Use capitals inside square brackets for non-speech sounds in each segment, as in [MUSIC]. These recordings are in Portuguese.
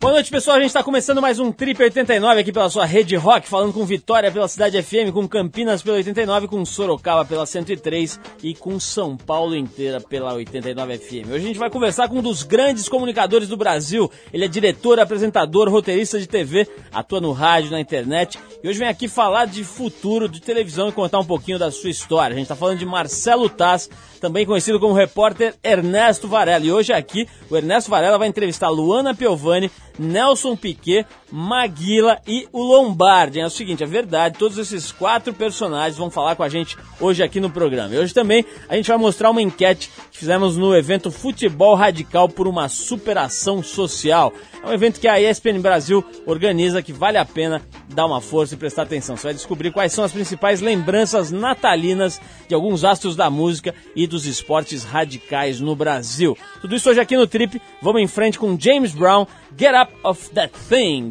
Boa noite, pessoal. A gente está começando mais um Trip 89 aqui pela sua rede rock, falando com Vitória pela Cidade FM, com Campinas pela 89, com Sorocaba pela 103 e com São Paulo inteira pela 89 FM. Hoje a gente vai conversar com um dos grandes comunicadores do Brasil. Ele é diretor, apresentador, roteirista de TV, atua no rádio, na internet e hoje vem aqui falar de futuro de televisão e contar um pouquinho da sua história. A gente está falando de Marcelo Taz, também conhecido como repórter Ernesto Varela. E hoje aqui o Ernesto Varela vai entrevistar Luana Piovani, Nelson Piquet, Maguila e o Lombardi. É o seguinte, é verdade, todos esses quatro personagens vão falar com a gente hoje aqui no programa. E hoje também a gente vai mostrar uma enquete que fizemos no evento Futebol Radical por uma Superação Social. É um evento que a ESPN Brasil organiza que vale a pena dar uma força e prestar atenção. Você vai descobrir quais são as principais lembranças natalinas de alguns astros da música e dos esportes radicais no Brasil. Tudo isso hoje aqui no Trip. Vamos em frente com James Brown, Get Up of That Thing.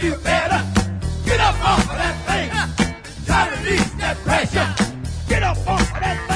feel better. Get up off of that thing. Try to release that pressure. Get up off of that thing.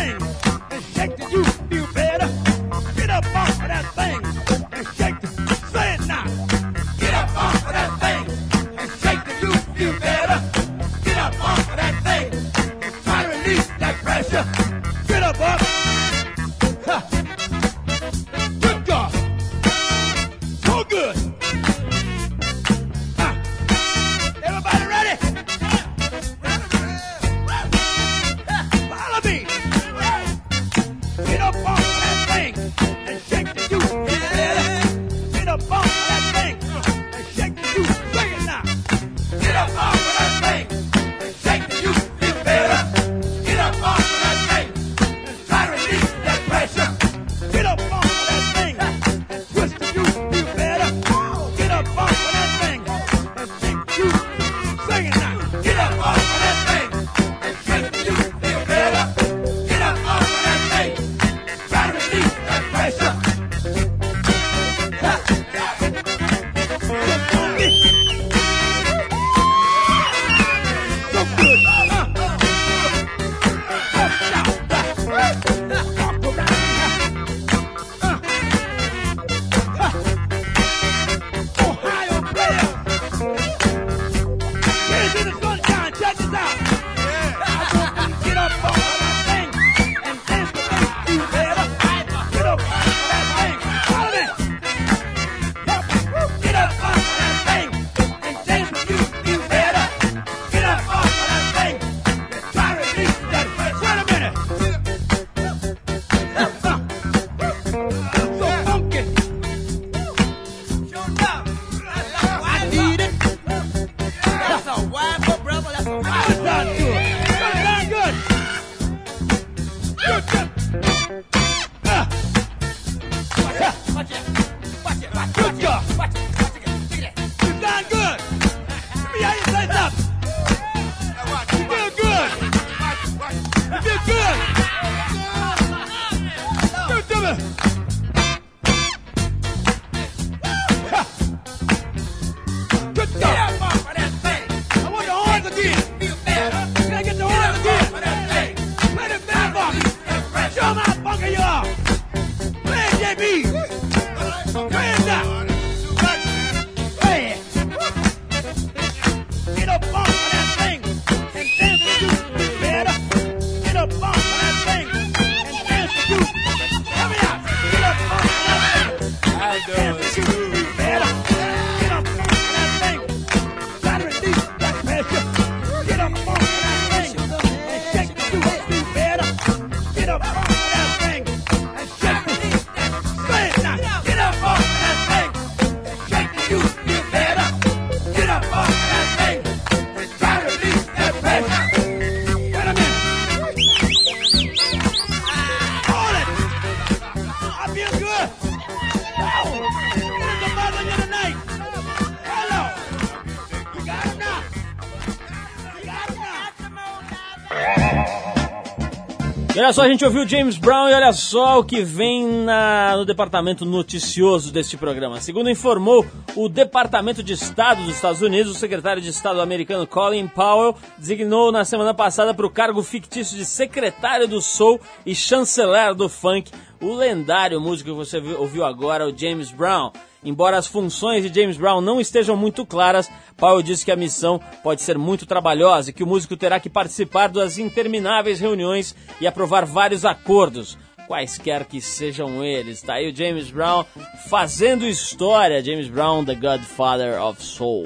Olha só, a gente ouviu James Brown e olha só o que vem na, no departamento noticioso deste programa. Segundo informou o Departamento de Estado dos Estados Unidos, o secretário de Estado americano Colin Powell designou na semana passada para o cargo fictício de secretário do Soul e chanceler do funk o lendário músico que você ouviu agora, o James Brown. Embora as funções de James Brown não estejam muito claras, Powell disse que a missão pode ser muito trabalhosa e que o músico terá que participar das intermináveis reuniões e aprovar vários acordos, quaisquer que sejam eles. Tá aí o James Brown fazendo história. James Brown, the Godfather of Soul.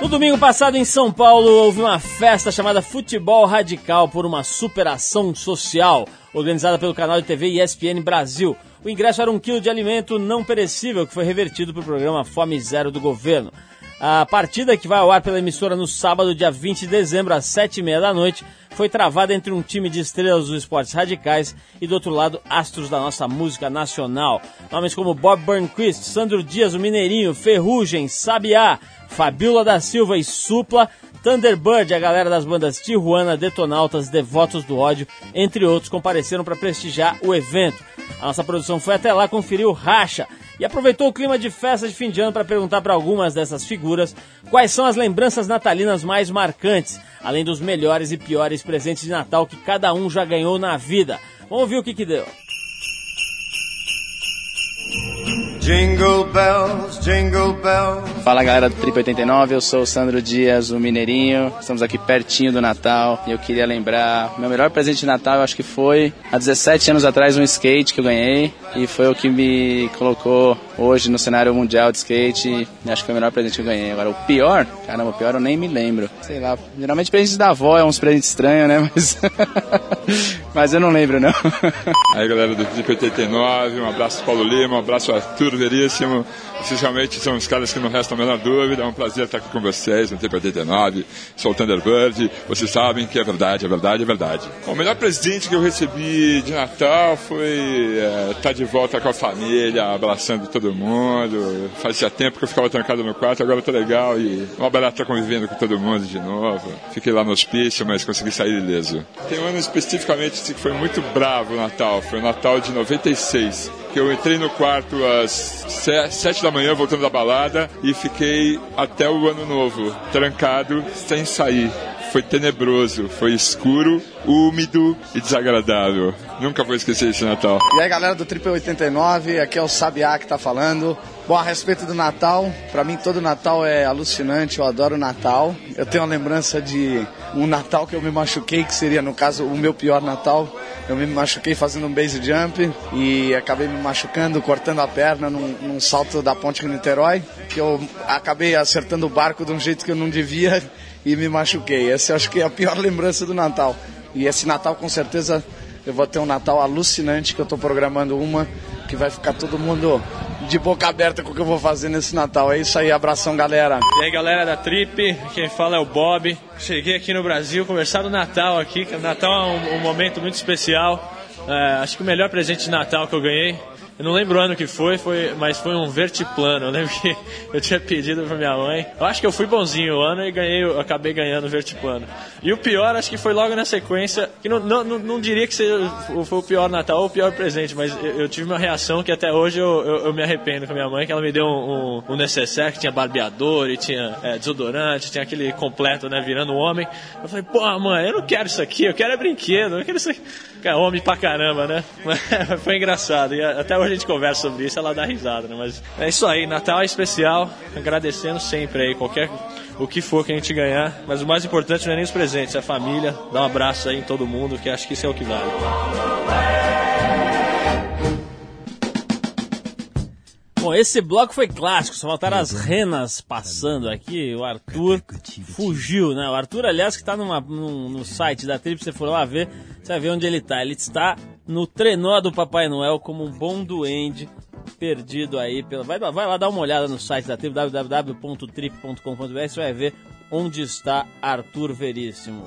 No domingo passado em São Paulo houve uma festa chamada Futebol Radical por uma superação social, organizada pelo canal de TV ESPN Brasil. O ingresso era um quilo de alimento não perecível que foi revertido para o programa Fome Zero do governo. A partida que vai ao ar pela emissora no sábado, dia 20 de dezembro, às 7h30 da noite, foi travada entre um time de estrelas dos esportes radicais e, do outro lado, astros da nossa música nacional. Nomes como Bob Burnquist, Sandro Dias, o Mineirinho, Ferrugem, Sabiá, Fabiola da Silva e Supla Thunderbird, a galera das bandas Tijuana, Detonautas, Devotos do Ódio, entre outros, compareceram para prestigiar o evento. A nossa produção foi até lá conferir o Racha e aproveitou o clima de festa de fim de ano para perguntar para algumas dessas figuras quais são as lembranças natalinas mais marcantes, além dos melhores e piores presentes de Natal que cada um já ganhou na vida. Vamos ver o que, que deu. Jingle bells, jingle bells. Fala galera do Trip 89, eu sou o Sandro Dias, o Mineirinho. Estamos aqui pertinho do Natal e eu queria lembrar, meu melhor presente de Natal eu acho que foi há 17 anos atrás um skate que eu ganhei e foi o que me colocou hoje no cenário mundial de skate. E acho que foi o melhor presente que eu ganhei. Agora o pior, caramba, o pior eu nem me lembro. Sei lá, geralmente presentes da avó é uns presentes estranhos, né? [LAUGHS] Mas, mas eu não lembro não. Aí galera do Trip 89, um abraço Paulo Lima, um abraço Arthur Veríssimo. Vocês realmente são os caras que não restam a menor dúvida. É um prazer estar aqui com vocês no Tempo 89. Sou o Thunderbird. Vocês sabem que é verdade, é verdade, é verdade. O melhor presente que eu recebi de Natal foi é, estar de volta com a família, abraçando todo mundo. Fazia tempo que eu ficava trancado no quarto, agora tô legal e uma barata convivendo com todo mundo de novo. Fiquei lá no hospício, mas consegui sair ileso. Tem um ano especificamente que foi muito bravo o Natal. Foi o Natal de 96 que eu entrei no quarto às sete da manhã, voltando da balada, e fiquei até o ano novo, trancado, sem sair. Foi tenebroso, foi escuro, úmido e desagradável. Nunca vou esquecer esse Natal. E aí, galera do Triple 89, aqui é o Sabiá que tá falando. Bom, a respeito do Natal, para mim todo Natal é alucinante, eu adoro Natal. Eu tenho uma lembrança de um Natal que eu me machuquei, que seria, no caso, o meu pior Natal. Eu me machuquei fazendo um base jump e acabei me machucando, cortando a perna num, num salto da ponte de Niterói, que eu acabei acertando o barco de um jeito que eu não devia e me machuquei. Essa eu acho que é a pior [LAUGHS] lembrança do Natal. E esse Natal, com certeza, eu vou ter um Natal alucinante, que eu estou programando uma, que vai ficar todo mundo de boca aberta com o que eu vou fazer nesse Natal. É isso aí, abração, galera. E aí, galera da Trip, quem fala é o Bob. Cheguei aqui no Brasil, conversar do Natal aqui, que o Natal é um, um momento muito especial. É, acho que o melhor presente de Natal que eu ganhei eu não lembro o ano que foi, foi, mas foi um vertiplano. Eu lembro que [LAUGHS] eu tinha pedido pra minha mãe. Eu acho que eu fui bonzinho o ano e ganhei, acabei ganhando o vertiplano. E o pior, acho que foi logo na sequência, que não, não, não diria que foi o pior Natal ou o pior presente, mas eu, eu tive uma reação que até hoje eu, eu, eu, me arrependo com a minha mãe, que ela me deu um, um, um necessaire que tinha barbeador e tinha é, desodorante, tinha aquele completo, né, virando homem. Eu falei, pô, mãe, eu não quero isso aqui, eu quero é brinquedo, eu quero isso aqui. Cara, homem pra caramba, né? [LAUGHS] foi engraçado. E até hoje a gente conversa sobre isso, ela dá risada, né? Mas é isso aí, Natal é especial, agradecendo sempre aí, qualquer o que for que a gente ganhar. Mas o mais importante não é nem os presentes, é a família. Dá um abraço aí em todo mundo, que acho que isso é o que vale. Bom, esse bloco foi clássico, só faltaram as renas passando aqui. O Arthur fugiu, né? O Arthur, aliás, que está numa, num, no site da Trip, você for lá ver, você vai ver onde ele está. Ele está no trenó do Papai Noel como um bom duende perdido aí. Pela... Vai, vai lá dar uma olhada no site da Trip, www.trip.com.br, você vai ver onde está Arthur Veríssimo.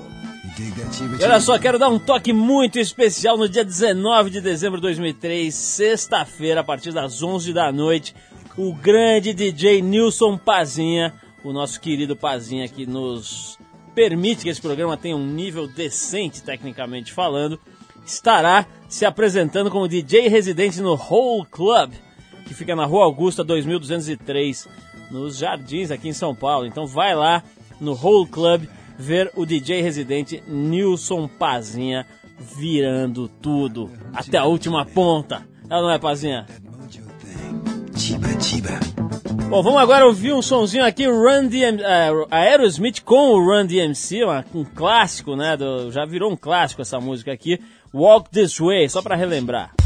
E olha só, quero dar um toque muito especial no dia 19 de dezembro de 2003, sexta-feira, a partir das 11 da noite, o grande DJ Nilson Pazinha, o nosso querido Pazinha que nos permite que esse programa tenha um nível decente, tecnicamente falando, estará se apresentando como DJ residente no Whole Club, que fica na Rua Augusta 2203, nos Jardins aqui em São Paulo. Então vai lá no Whole Club ver o DJ residente Nilson Pazinha virando tudo até a última ponta. Ela não é, Pazinha? Bom, vamos agora ouvir um sonzinho aqui, Run DM, uh, Aerosmith com o Run DMC, uma, um clássico, né? Do, já virou um clássico essa música aqui, Walk This Way, só para relembrar.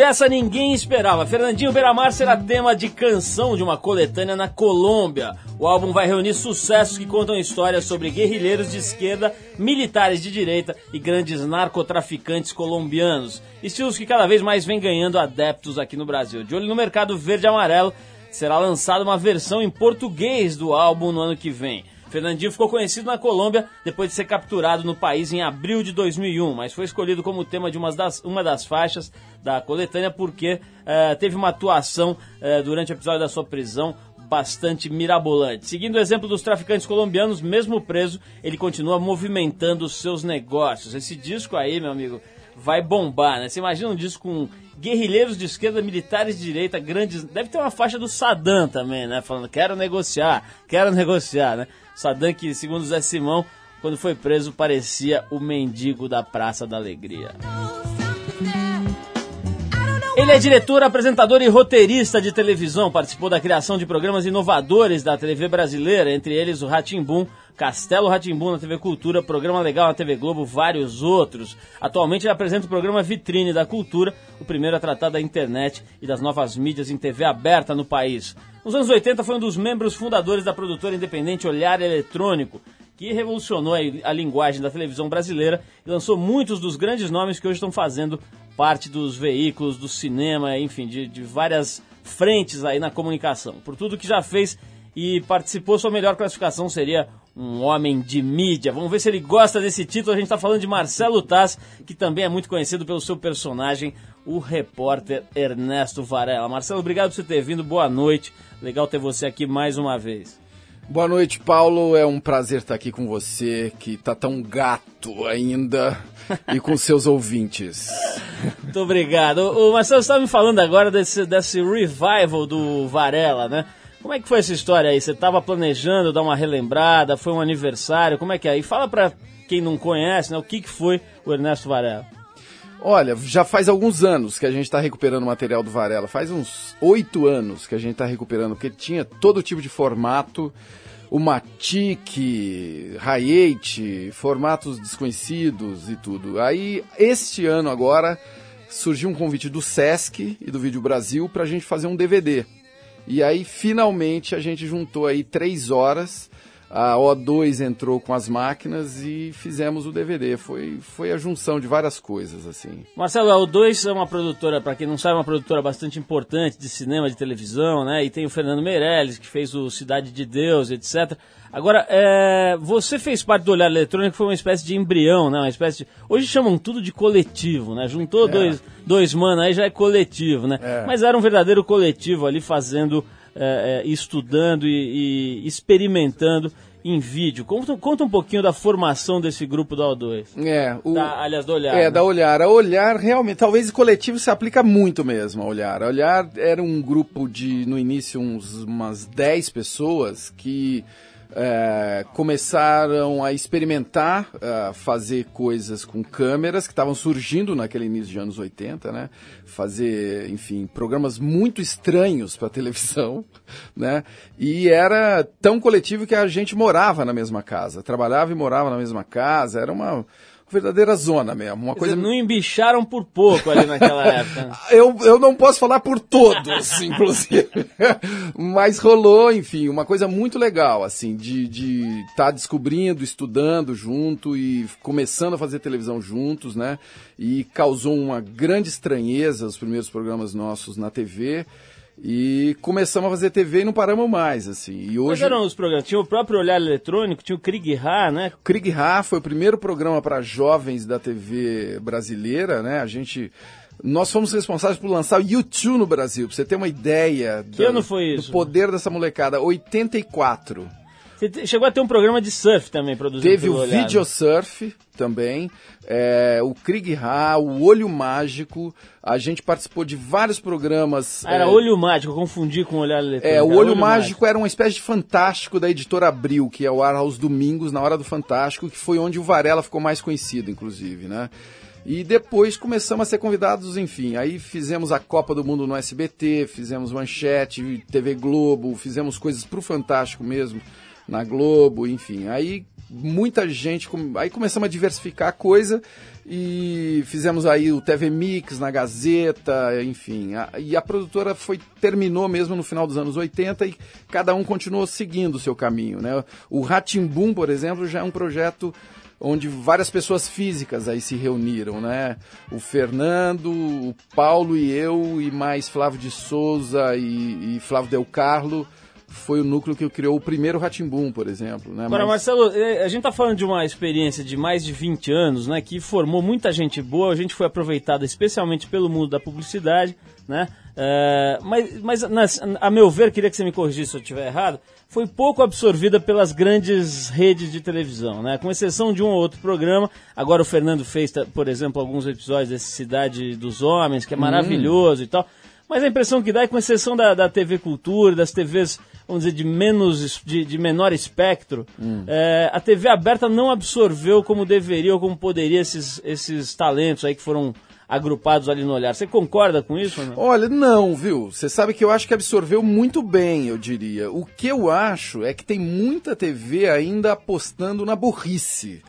Por essa ninguém esperava. Fernandinho Beiramar será tema de canção de uma coletânea na Colômbia. O álbum vai reunir sucessos que contam histórias sobre guerrilheiros de esquerda, militares de direita e grandes narcotraficantes colombianos. Estilos que cada vez mais vem ganhando adeptos aqui no Brasil. De olho no mercado verde e amarelo, será lançada uma versão em português do álbum no ano que vem. Fernandinho ficou conhecido na Colômbia depois de ser capturado no país em abril de 2001, mas foi escolhido como tema de uma das, uma das faixas da coletânea porque uh, teve uma atuação uh, durante o episódio da sua prisão bastante mirabolante. Seguindo o exemplo dos traficantes colombianos, mesmo preso, ele continua movimentando os seus negócios. Esse disco aí, meu amigo, vai bombar, né? Você imagina um disco com guerrilheiros de esquerda, militares de direita, grandes. Deve ter uma faixa do Saddam também, né? Falando, quero negociar, quero negociar, né? Saddam, que segundo Zé Simão, quando foi preso, parecia o mendigo da Praça da Alegria. Ele é diretor, apresentador e roteirista de televisão. Participou da criação de programas inovadores da TV brasileira, entre eles o Ratimbum, Castelo Ratimbum na TV Cultura, Programa Legal na TV Globo, vários outros. Atualmente ele apresenta o programa Vitrine da Cultura, o primeiro a tratar da internet e das novas mídias em TV aberta no país. Nos anos 80 foi um dos membros fundadores da produtora independente Olhar Eletrônico, que revolucionou a linguagem da televisão brasileira e lançou muitos dos grandes nomes que hoje estão fazendo parte dos veículos, do cinema, enfim, de, de várias frentes aí na comunicação. Por tudo que já fez e participou, sua melhor classificação seria um homem de mídia. Vamos ver se ele gosta desse título. A gente está falando de Marcelo Taz, que também é muito conhecido pelo seu personagem, o repórter Ernesto Varela. Marcelo, obrigado por você ter vindo. Boa noite. Legal ter você aqui mais uma vez. Boa noite, Paulo. É um prazer estar aqui com você, que tá tão gato ainda, e com [LAUGHS] seus ouvintes. Muito obrigado. O Marcelo estava me falando agora desse, desse revival do Varela, né? Como é que foi essa história aí? Você estava planejando dar uma relembrada? Foi um aniversário? Como é que é? E fala para quem não conhece, né? O que, que foi o Ernesto Varela? Olha, já faz alguns anos que a gente está recuperando o material do Varela. Faz uns oito anos que a gente está recuperando, porque tinha todo tipo de formato o Matic, Hi8, formatos desconhecidos e tudo. Aí, este ano agora, surgiu um convite do Sesc e do Vídeo Brasil para a gente fazer um DVD. E aí, finalmente, a gente juntou aí três horas a O2 entrou com as máquinas e fizemos o DVD. Foi, foi a junção de várias coisas, assim. Marcelo, a O2 é uma produtora, para quem não sabe, é uma produtora bastante importante de cinema, de televisão, né? E tem o Fernando Meirelles, que fez o Cidade de Deus, etc. Agora, é, você fez parte do Olhar Eletrônico, foi uma espécie de embrião, né? Uma espécie de... Hoje chamam tudo de coletivo, né? Juntou é. dois, dois manos, aí já é coletivo, né? É. Mas era um verdadeiro coletivo ali fazendo é, é, estudando e, e, experimentando em vídeo. Conta, conta, um pouquinho da formação desse grupo da O2. É, o, da, aliás, da Olhar. É, né? da Olhar. A Olhar realmente, talvez o coletivo se aplica muito mesmo a Olhar. A Olhar era um grupo de, no início, uns, umas 10 pessoas que é, começaram a experimentar a fazer coisas com câmeras que estavam surgindo naquele início de anos 80, né? Fazer, enfim, programas muito estranhos para [LAUGHS] televisão, né? E era tão coletivo que a gente morava na mesma casa, trabalhava e morava na mesma casa, era uma verdadeira zona mesmo. Uma coisa... não embicharam por pouco ali naquela [LAUGHS] época. Eu, eu não posso falar por todos, [LAUGHS] inclusive. Mas rolou, enfim, uma coisa muito legal, assim, de estar de tá descobrindo, estudando junto e começando a fazer televisão juntos, né? E causou uma grande estranheza os primeiros programas nossos na TV. E começamos a fazer TV e não paramos mais, assim. E hoje... Quais eram os programas? Tinha o próprio Olhar Eletrônico, tinha o Krieg né? Krieg Ha foi o primeiro programa para jovens da TV brasileira, né? A gente... Nós fomos responsáveis por lançar o YouTube no Brasil, pra você ter uma ideia que do, ano foi isso? do poder dessa molecada. 84. Você chegou a ter um programa de surf também produzido Teve o Video Surf também, é, o Krieg Ha, o Olho Mágico. A gente participou de vários programas. Ah, era é, Olho Mágico, confundi com o Olhar Eletrônico. É, o Olho, Olho Mágico, Mágico, era uma espécie de fantástico da editora Abril, que é o ar aos domingos, na hora do Fantástico, que foi onde o Varela ficou mais conhecido, inclusive, né? E depois começamos a ser convidados, enfim. Aí fizemos a Copa do Mundo no SBT, fizemos Manchete, TV Globo, fizemos coisas pro Fantástico mesmo na Globo, enfim. Aí muita gente, aí começamos a diversificar a coisa e fizemos aí o TV Mix na Gazeta, enfim. A, e a produtora foi terminou mesmo no final dos anos 80 e cada um continuou seguindo o seu caminho, né? O Ratimbum, por exemplo, já é um projeto onde várias pessoas físicas aí se reuniram, né? O Fernando, o Paulo e eu e mais Flávio de Souza e, e Flávio Del Carlo foi o núcleo que criou o primeiro Ratimbum, por exemplo. Né? Agora, Mas- Marcelo, eh, a gente tá falando de uma experiência de mais de 20 anos, né? Que formou muita gente boa, a gente foi aproveitada especialmente pelo mundo da publicidade, né? Eh, mas, mas nas- a meu ver, queria que você me corrigisse se eu estiver errado, foi pouco absorvida pelas grandes redes de televisão, né? Com exceção de um ou outro programa. Agora o Fernando fez, tá, por exemplo, alguns episódios desse Cidade dos Homens, que é maravilhoso e tal. Mas a impressão que dá é com exceção da, da TV Cultura, das TVs, vamos dizer, de menos de, de menor espectro, é, a TV aberta não absorveu como deveria ou como poderia esses, esses talentos aí que foram agrupados ali no olhar. Você concorda com isso não? Olha, não, viu? Você sabe que eu acho que absorveu muito bem, eu diria. O que eu acho é que tem muita TV ainda apostando na burrice.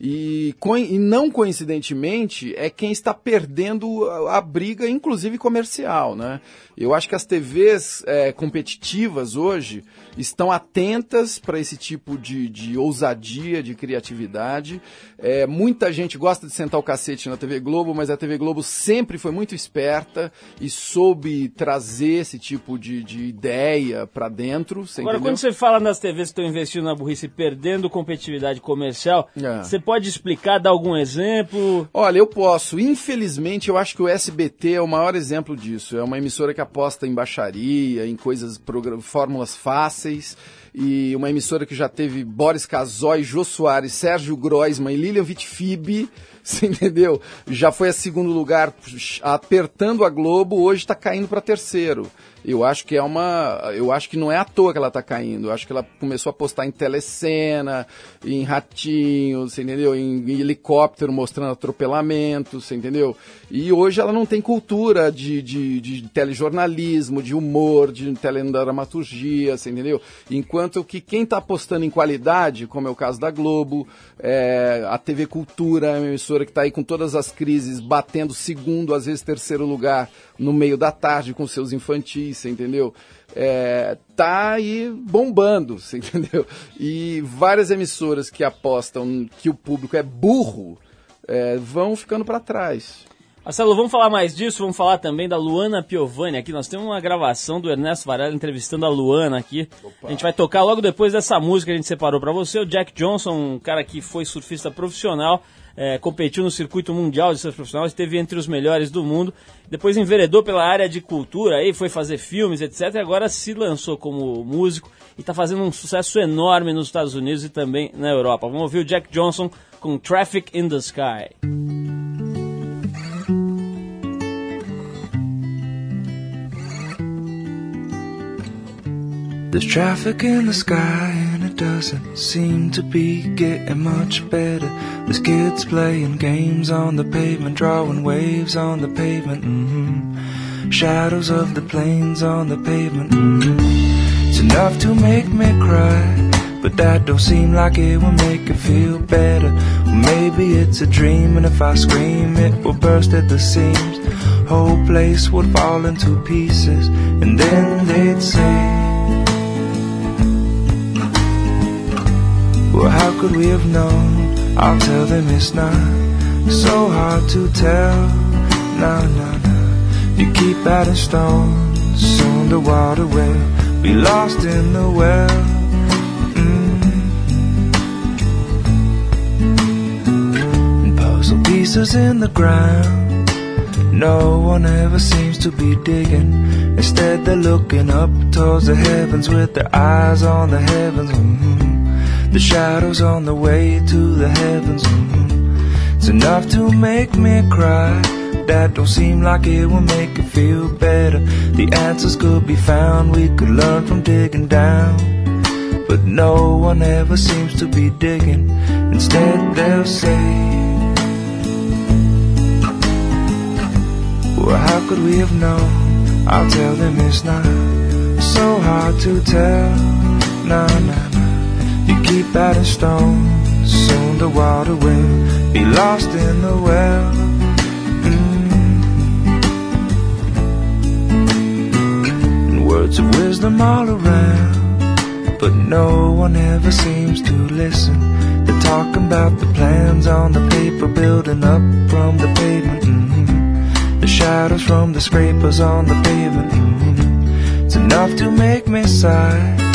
E, e não coincidentemente é quem está perdendo a, a briga, inclusive comercial, né? Eu acho que as TVs é, competitivas hoje estão atentas para esse tipo de, de ousadia, de criatividade. É, muita gente gosta de sentar o cacete na TV Globo, mas a TV Globo sempre foi muito esperta e soube trazer esse tipo de, de ideia para dentro. Agora, entendeu? quando você fala nas TVs que estão investindo na burrice perdendo competitividade comercial, É. você pode explicar, dar algum exemplo? Olha, eu posso. Infelizmente, eu acho que o SBT é o maior exemplo disso. É uma emissora que aposta em baixaria, em coisas, fórmulas fáceis. E uma emissora que já teve Boris Casoy, Jô Soares, Sérgio Groisman e Lilian Vitfib. [LAUGHS] Você entendeu? Já foi a segundo lugar apertando a Globo, hoje está caindo para terceiro. Eu acho que é uma. Eu acho que não é à toa que ela está caindo. Eu acho que ela começou a postar em telecena, em ratinhos, você entendeu? Em, em helicóptero mostrando atropelamentos, você entendeu? E hoje ela não tem cultura de, de, de telejornalismo, de humor, de teledramaturgia, você entendeu? Enquanto que quem está apostando em qualidade, como é o caso da Globo, é, a TV Cultura é uma emissora que está aí com todas as crises, batendo segundo, às vezes terceiro lugar, no meio da tarde com seus infantis, você entendeu? É, tá aí bombando, [LAUGHS] você entendeu? E várias emissoras que apostam que o público é burro é, vão ficando para trás. Marcelo, vamos falar mais disso, vamos falar também da Luana Piovani aqui. Nós temos uma gravação do Ernesto Varela entrevistando a Luana aqui. A gente vai tocar logo depois dessa música que a gente separou para você. O Jack Johnson, um cara que foi surfista profissional, é, competiu no circuito mundial de surf profissional, esteve entre os melhores do mundo. Depois enveredou pela área de cultura, aí foi fazer filmes, etc. E agora se lançou como músico e está fazendo um sucesso enorme nos Estados Unidos e também na Europa. Vamos ouvir o Jack Johnson com Traffic in the Sky. There's traffic in the sky doesn't seem to be getting much better. There's kids playing games on the pavement, drawing waves on the pavement. hmm Shadows of the planes on the pavement. hmm It's enough to make me cry, but that don't seem like it will make it feel better. Maybe it's a dream, and if I scream, it will burst at the seams. Whole place would fall into pieces, and then they'd say. Well, how could we have known? I'll tell them it's not so hard to tell. Nah, nah, nah. You keep adding stones, soon the water will be lost in the well. Mm. Puzzle pieces in the ground. No one ever seems to be digging. Instead, they're looking up towards the heavens with their eyes on the heavens. Mhm. The shadows on the way to the heavens. mhm. It's enough to make me cry. That don't seem like it will make it feel better. The answers could be found, we could learn from digging down. But no one ever seems to be digging. Instead, they'll say, Well, how could we have known? I'll tell them it's not so hard to tell. Nah, nah, nah. Keep adding stones, soon the water will be lost in the well. Mm. Words of wisdom all around, but no one ever seems to listen. They're talking about the plans on the paper, building up from the pavement. mhm. The shadows from the scrapers on the pavement. mhm. It's enough to make me sigh.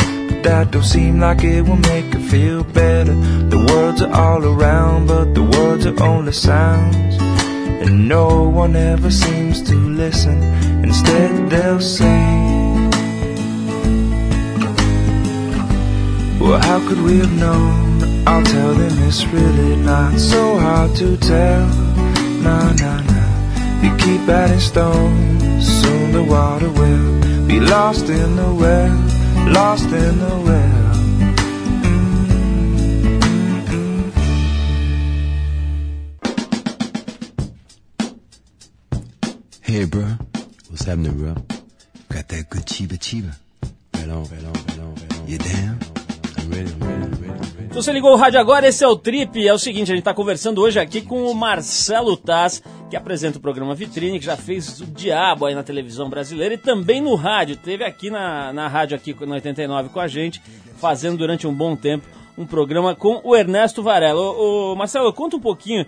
That don't seem like it will make you feel better. The words are all around, but the words are only sounds. And no one ever seems to listen. Instead, they'll say, Well, how could we have known? I'll tell them it's really not so hard to tell. Nah, nah, nah. You keep adding stones, soon the water will be lost in the well, lost in the well. Hey, bro. What's happening, bro? Got that good chiba chiba. Right on, right on, right on, right on. You down? I'm ready, I'm ready, I'm ready, I'm ready. Se você ligou o rádio agora, esse é o Trip. É o seguinte, a gente está conversando hoje aqui com o Marcelo Taz, que apresenta o programa Vitrine, que já fez o diabo aí na televisão brasileira e também no rádio. Teve aqui na, na rádio aqui no 89 com a gente, fazendo durante um bom tempo um programa com o Ernesto Varela. Ô, ô, Marcelo, conta um pouquinho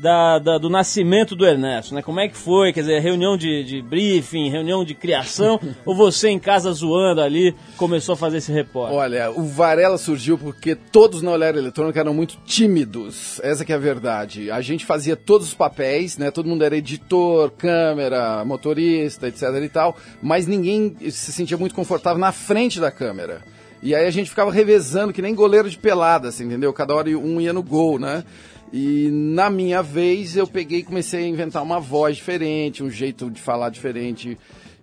da, da- do nascimento do Ernesto, né? Como é que foi? Quer dizer, reunião de, de briefing, reunião de criação, [LAUGHS] ou você em casa zoando ali começou a fazer esse repórter? Olha, o Varela surgiu porque todos na Olhar Eletrônica eram muito tímidos. Essa que é a verdade. A gente fazia todos os papéis, né? Todo mundo era editor, câmera, motorista, etc e tal, mas ninguém se sentia muito confortável na frente da câmera. E aí a gente ficava revezando que nem goleiro de pelada, assim, entendeu? Cada hora um ia no gol, né? E na minha vez eu peguei e comecei a inventar uma voz diferente, um jeito de falar diferente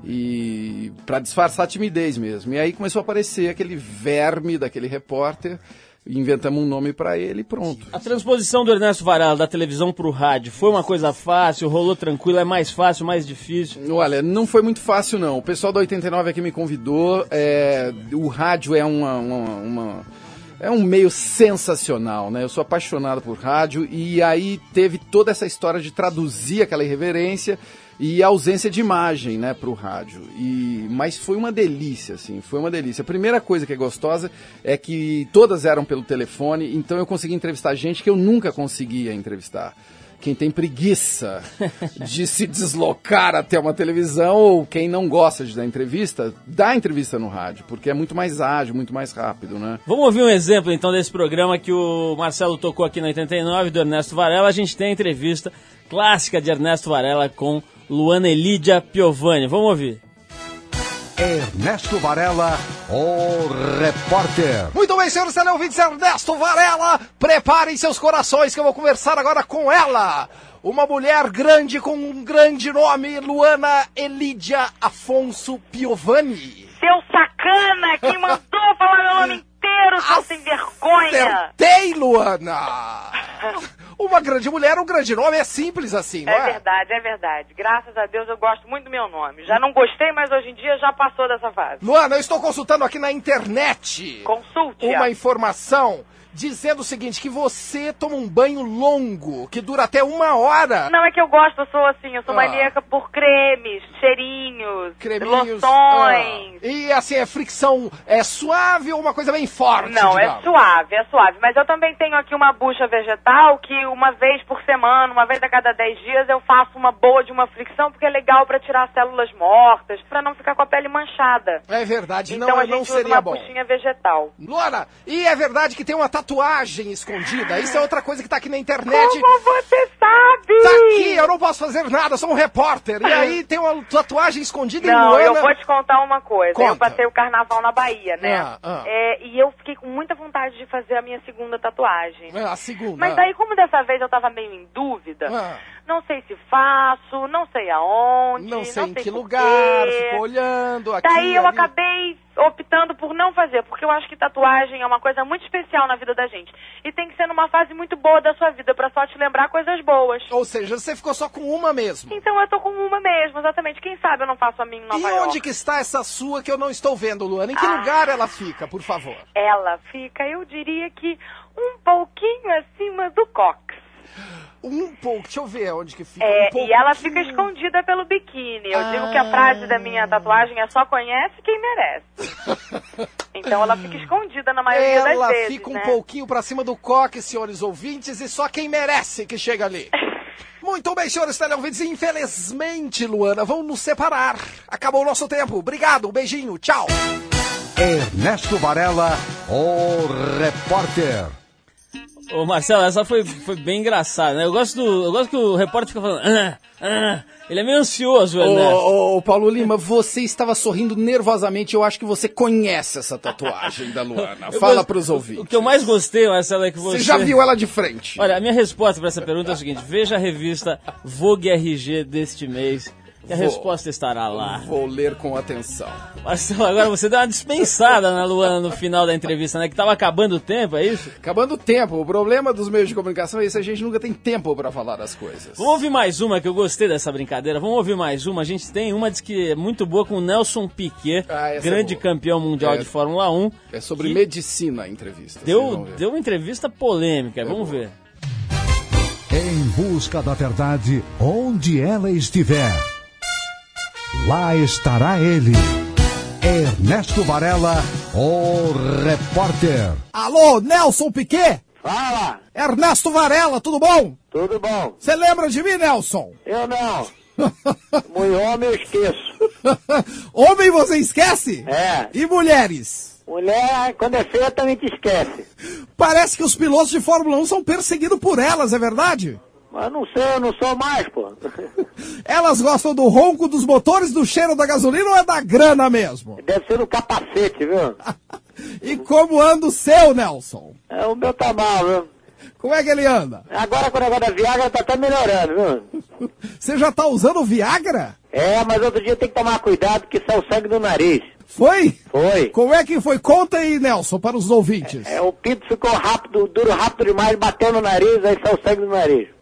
e para disfarçar a timidez mesmo. E aí começou a aparecer aquele verme daquele repórter, inventamos um nome para ele e pronto. A transposição do Ernesto Varela da televisão pro rádio foi uma coisa fácil, rolou tranquilo, é mais fácil, mais difícil? Olha, não foi muito fácil não. O pessoal da 89 aqui me convidou. é, o rádio é uma, uma- uma- é um meio sensacional, né? Eu sou apaixonado por rádio e aí teve toda essa história de traduzir aquela irreverência e a ausência de imagem, né, pro rádio. E mas foi uma delícia, assim, foi uma delícia. A primeira coisa que é gostosa é que todas eram pelo telefone, então eu consegui entrevistar gente que eu nunca conseguia entrevistar quem tem preguiça de se deslocar até uma televisão ou quem não gosta de dar entrevista, dá entrevista no rádio, porque é muito mais ágil, muito mais rápido, né? Vamos ouvir um exemplo então desse programa que o Marcelo tocou aqui na 89 do Ernesto Varela. A gente tem a entrevista clássica de Ernesto Varela com Luana Elidia Piovani. Vamos ouvir. Ernesto Varela, o repórter. Muito bem, senhores teleouvintes, Ernesto Varela, preparem seus corações que eu vou conversar agora com ela. Uma mulher grande com um grande nome, Luana Elidia Afonso Piovani. Seu sacana, quem [LAUGHS] mandou falar meu nome inteiro, seu sem vergonha. Acertei, Luana! [LAUGHS] Uma grande mulher, um grande nome, é simples assim, não É é? verdade, é verdade. Graças a Deus eu gosto muito do meu nome. Já não gostei, mas hoje em dia já passou dessa fase. Luana, eu estou consultando aqui na internet. Consulte. Uma informação dizendo o seguinte, que você toma um banho longo, que dura até uma hora. Não, é que eu gosto, eu sou assim, eu sou Ah. maníaca por cremes, cheirinhos, Creminhos. loções. ah. E assim, é fricção é suave ou uma coisa bem forte? Não, é suave, é suave. Mas eu também tenho aqui uma bucha vegetal que uma vez por semana, uma vez a cada 10 dias, eu faço uma boa de uma fricção, porque é legal pra tirar células mortas, pra não ficar com a pele manchada. É verdade, Então não, a gente não usa seria uma bom. buchinha vegetal. Luana, e é verdade que tem uma tatuagem escondida? Isso é outra coisa que tá aqui na internet. Como você sabe? Tá aqui, eu não posso fazer nada, eu sou um repórter. E aí tem uma tatuagem escondida em Não, Luana. eu vou te contar uma coisa. Eu Conta. passei o carnaval na Bahia, né? Ah, ah. É, e eu fiquei com muita vontade de fazer a minha segunda tatuagem. É, a segunda. Mas daí, como dessa vez eu tava meio em dúvida, Ah. Não sei se faço, não sei aonde, Não sei em que lugar, quê. ficou olhando aqui. Daí eu ali. acabei optando por não fazer, porque eu acho que tatuagem é uma coisa muito especial na vida da gente. E tem que ser numa fase muito boa da sua vida, pra só te lembrar coisas boas. Ou seja, você ficou só com uma mesmo. Então eu tô com uma mesmo, exatamente. Quem sabe eu não faço a minha em Nova e York. onde que está essa sua que eu não estou vendo, Luana? Em que Ah. lugar ela fica, por favor? Ela fica, eu diria que um pouquinho acima do cox. Um pouco, deixa eu ver onde que fica. É, um e ela fica escondida pelo biquíni. Eu digo que a frase da minha tatuagem é só conhece quem merece. [LAUGHS] Então ela fica escondida na maioria Ela das vezes, fica um né? pouquinho pra cima do coque, senhores ouvintes, e só quem merece que chega ali. [LAUGHS] Muito bem, senhores teleouvintes. Infelizmente, Luana, vamos nos separar. Acabou o nosso tempo. Obrigado, um beijinho, tchau. Ernesto Varela, o repórter. Ô Marcelo, essa foi, foi bem engraçada, né? Eu gosto, do, eu gosto que o repórter fica falando. "Ah, ah". Ele é meio ansioso, Ô, Ernesto. ô, ô, Paulo Lima, você estava sorrindo nervosamente. Eu acho que você conhece essa tatuagem da Luana. [LAUGHS] Fala gosto- para os ouvintes. O que eu mais gostei, Marcelo, é que você. Você já viu ela de frente? Olha, a minha resposta para essa pergunta é a seguinte: veja a revista Vogue RG deste mês e a Vou. resposta estará lá. Vou ler com atenção. Marcelo, agora você deu uma dispensada na Luana no final da entrevista, né? Que tava acabando o tempo, é isso? Acabando o tempo. O problema dos meios de comunicação é isso, a gente nunca tem tempo para falar as coisas. Vamos ouvir mais uma que eu gostei dessa brincadeira. Vamos ouvir mais uma. A gente tem uma diz que é muito boa com o Nelson Piquet, Ah, é grande boa. campeão mundial É. de Fórmula 1. É sobre medicina a entrevista. Deu, deu uma entrevista polêmica. Vamos ver. Em busca da verdade, onde ela estiver. Lá estará ele. Ernesto Varela, o repórter. Alô, Nelson Piquet? Fala! Ernesto Varela, tudo bom? Tudo bom? Você lembra de mim, Nelson? Eu não. [LAUGHS] Muito homem eu esqueço. [LAUGHS] Homem você esquece? É. E mulheres? Mulher, quando é feia, também te esquece. Parece que os pilotos de Fórmula 1 são perseguidos por elas, é verdade? Mas não sei, eu não sou mais, pô. [LAUGHS] Elas gostam do ronco dos motores, do cheiro da gasolina ou é da grana mesmo? Deve ser no capacete, viu? [LAUGHS] E como anda o seu, Nelson? É, o meu tá mal, viu? Como é que ele anda? Agora com o negócio da Viagra tá até melhorando, viu? [LAUGHS] Você já tá usando Viagra? É, mas outro dia tem que tomar cuidado que sai o sangue do nariz. Foi? Foi. Como é que foi? Conta aí, Nelson, para os ouvintes. É, o pinto ficou rápido, duro rápido demais, bateu no nariz, aí sai o sangue do nariz.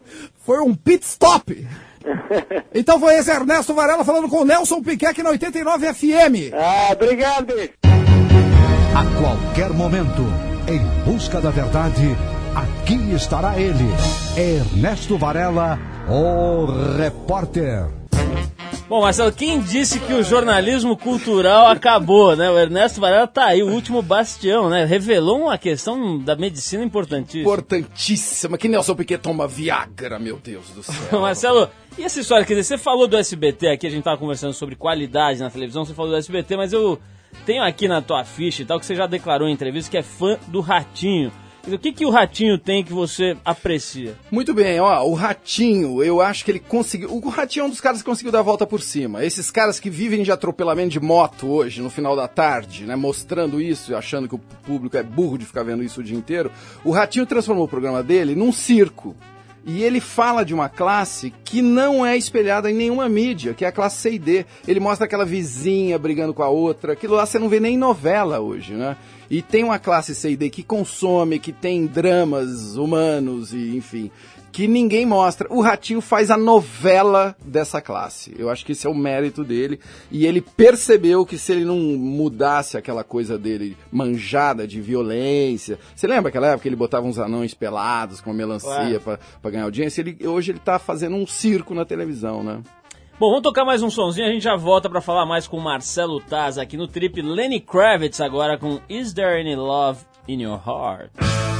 Foi um pit stop. [LAUGHS] Então foi esse Ernesto Varela falando com o Nelson Piquet aqui na 89 FM. Ah, obrigado. A qualquer momento, em busca da verdade, aqui estará ele. Ernesto Varela, o repórter. Bom, Marcelo, quem disse que o jornalismo cultural acabou, né? O Ernesto Varela tá aí, o último bastião, né? Revelou uma questão da medicina importantíssima. Importantíssima. Que Nelson Piquet toma Viagra, meu Deus do céu. [LAUGHS] Marcelo, e essa história? Quer dizer, você falou do SBT aqui, a gente tava conversando sobre qualidade na televisão, você falou do SBT, mas eu tenho aqui na tua ficha e tal, que você já declarou em entrevista que é fã do Ratinho. O que, que o Ratinho tem que você aprecia? Muito bem, ó, o Ratinho, eu acho que ele conseguiu. O Ratinho é um dos caras que conseguiu dar a volta por cima. Esses caras que vivem de atropelamento de moto hoje, no final da tarde, né, mostrando isso e achando que o público é burro de ficar vendo isso o dia inteiro. O Ratinho transformou o programa dele num circo. E ele fala de uma classe que não é espelhada em nenhuma mídia, que é a classe C e D. Ele mostra aquela vizinha brigando com a outra. Aquilo lá você não vê nem em novela hoje, né? E tem uma classe C e D que consome, que tem dramas humanos e enfim, que ninguém mostra. O Ratinho faz a novela dessa classe. Eu acho que esse é o mérito dele. E ele percebeu que se ele não mudasse aquela coisa dele manjada de violência. Você lembra aquela época que ele botava uns anões pelados com melancia Ué. pra, pra ganhar audiência? Ele, hoje ele tá fazendo um circo na televisão, né? Bom, vamos tocar mais um sonzinho, a gente já volta pra falar mais com o Marcelo Taz aqui no trip Lenny Kravitz agora com Is There Any Love in Your Heart?